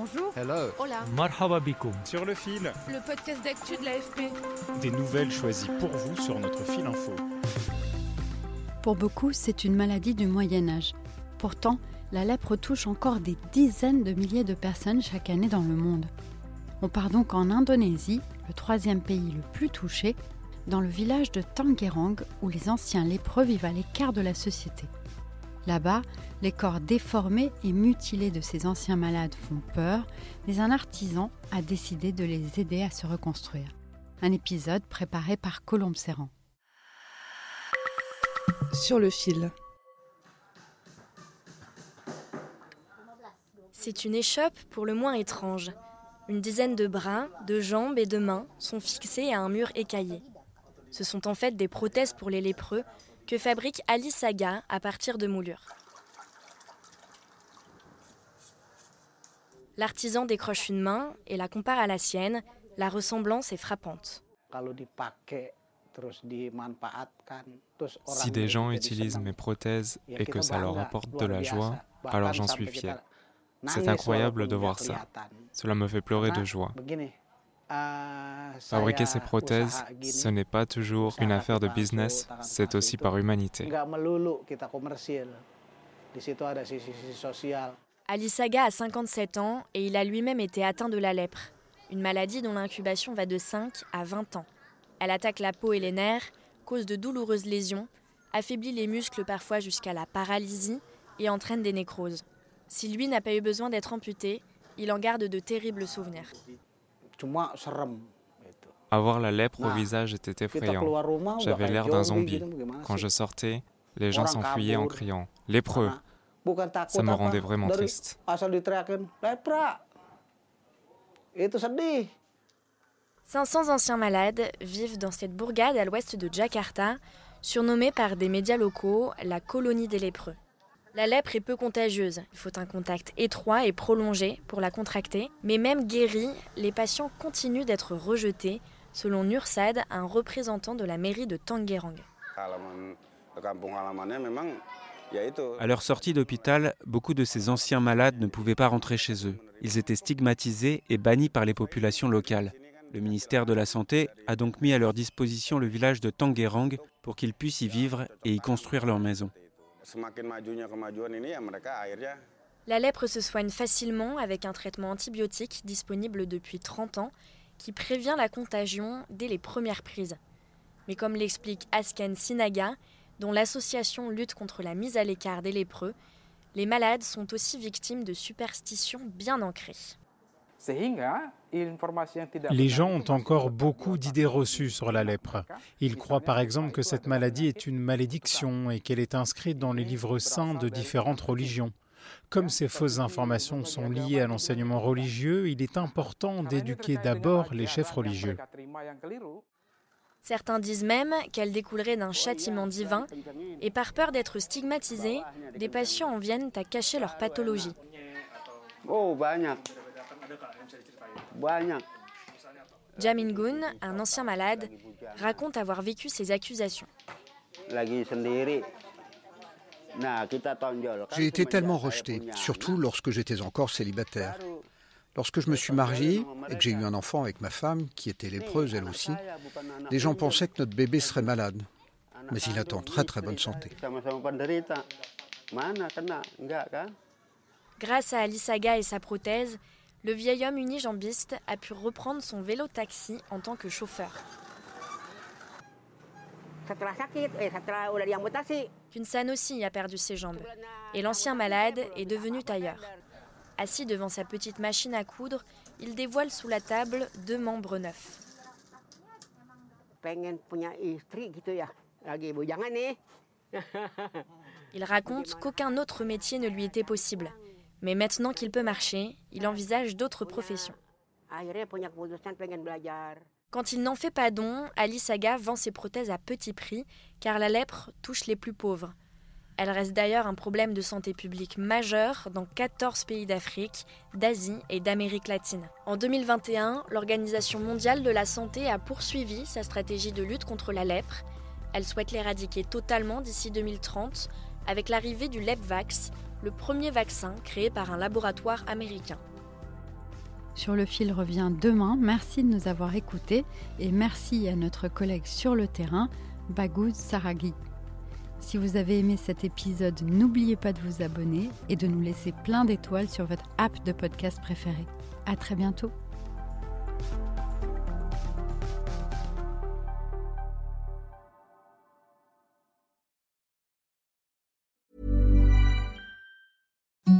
Bonjour. Hello. Hola. Marhaba bikoum. sur le fil, Le podcast d'actu de l'AFP. des nouvelles choisies pour vous sur notre fil info. Pour beaucoup, c'est une maladie du Moyen Âge. Pourtant, la lèpre touche encore des dizaines de milliers de personnes chaque année dans le monde. On part donc en Indonésie, le troisième pays le plus touché, dans le village de Tangerang où les anciens lépreux vivent à l'écart de la société. Là-bas, les corps déformés et mutilés de ces anciens malades font peur, mais un artisan a décidé de les aider à se reconstruire. Un épisode préparé par Colombe Serrand. Sur le fil. C'est une échoppe pour le moins étrange. Une dizaine de bras, de jambes et de mains sont fixés à un mur écaillé. Ce sont en fait des prothèses pour les lépreux que fabrique Ali Saga à partir de moulures. L'artisan décroche une main et la compare à la sienne. La ressemblance est frappante. Si des gens utilisent mes prothèses et que ça leur apporte de la joie, alors j'en suis fier. C'est incroyable de voir ça. Cela me fait pleurer de joie. Fabriquer ces prothèses, ce n'est pas toujours une affaire de business, c'est aussi par humanité. Ali Saga a 57 ans et il a lui-même été atteint de la lèpre, une maladie dont l'incubation va de 5 à 20 ans. Elle attaque la peau et les nerfs, cause de douloureuses lésions, affaiblit les muscles parfois jusqu'à la paralysie et entraîne des nécroses. Si lui n'a pas eu besoin d'être amputé, il en garde de terribles souvenirs. Avoir la lèpre au visage était effrayant. J'avais l'air d'un zombie. Quand je sortais, les gens s'enfuyaient en criant ⁇ Lépreux !⁇ Ça me rendait vraiment triste. 500 anciens malades vivent dans cette bourgade à l'ouest de Jakarta, surnommée par des médias locaux la colonie des lépreux. La lèpre est peu contagieuse, il faut un contact étroit et prolongé pour la contracter, mais même guéris, les patients continuent d'être rejetés, selon Nursad, un représentant de la mairie de Tangerang. À leur sortie d'hôpital, beaucoup de ces anciens malades ne pouvaient pas rentrer chez eux. Ils étaient stigmatisés et bannis par les populations locales. Le ministère de la Santé a donc mis à leur disposition le village de Tangerang pour qu'ils puissent y vivre et y construire leur maison. La lèpre se soigne facilement avec un traitement antibiotique disponible depuis 30 ans qui prévient la contagion dès les premières prises. Mais comme l'explique Asken Sinaga, dont l'association lutte contre la mise à l'écart des lépreux, les malades sont aussi victimes de superstitions bien ancrées. Les gens ont encore beaucoup d'idées reçues sur la lèpre. Ils croient par exemple que cette maladie est une malédiction et qu'elle est inscrite dans les livres saints de différentes religions. Comme ces fausses informations sont liées à l'enseignement religieux, il est important d'éduquer d'abord les chefs religieux. Certains disent même qu'elle découlerait d'un châtiment divin et par peur d'être stigmatisés, des patients en viennent à cacher leur pathologie. Jamin un ancien malade, raconte avoir vécu ces accusations. J'ai été tellement rejeté, surtout lorsque j'étais encore célibataire. Lorsque je me suis marié et que j'ai eu un enfant avec ma femme, qui était lépreuse elle aussi, les gens pensaient que notre bébé serait malade. Mais il est en très très bonne santé. Grâce à Alisaga et sa prothèse, le vieil homme unijambiste a pu reprendre son vélo-taxi en tant que chauffeur. Kunsan aussi a perdu ses jambes et l'ancien malade est devenu tailleur. Assis devant sa petite machine à coudre, il dévoile sous la table deux membres neufs. Il raconte qu'aucun autre métier ne lui était possible. Mais maintenant qu'il peut marcher, il envisage d'autres professions. Quand il n'en fait pas don, Ali Saga vend ses prothèses à petit prix car la lèpre touche les plus pauvres. Elle reste d'ailleurs un problème de santé publique majeur dans 14 pays d'Afrique, d'Asie et d'Amérique latine. En 2021, l'Organisation mondiale de la santé a poursuivi sa stratégie de lutte contre la lèpre. Elle souhaite l'éradiquer totalement d'ici 2030 avec l'arrivée du LepVax, le premier vaccin créé par un laboratoire américain. Sur le fil revient demain. Merci de nous avoir écoutés et merci à notre collègue sur le terrain, Bagouz Saraghi. Si vous avez aimé cet épisode, n'oubliez pas de vous abonner et de nous laisser plein d'étoiles sur votre app de podcast préférée. À très bientôt.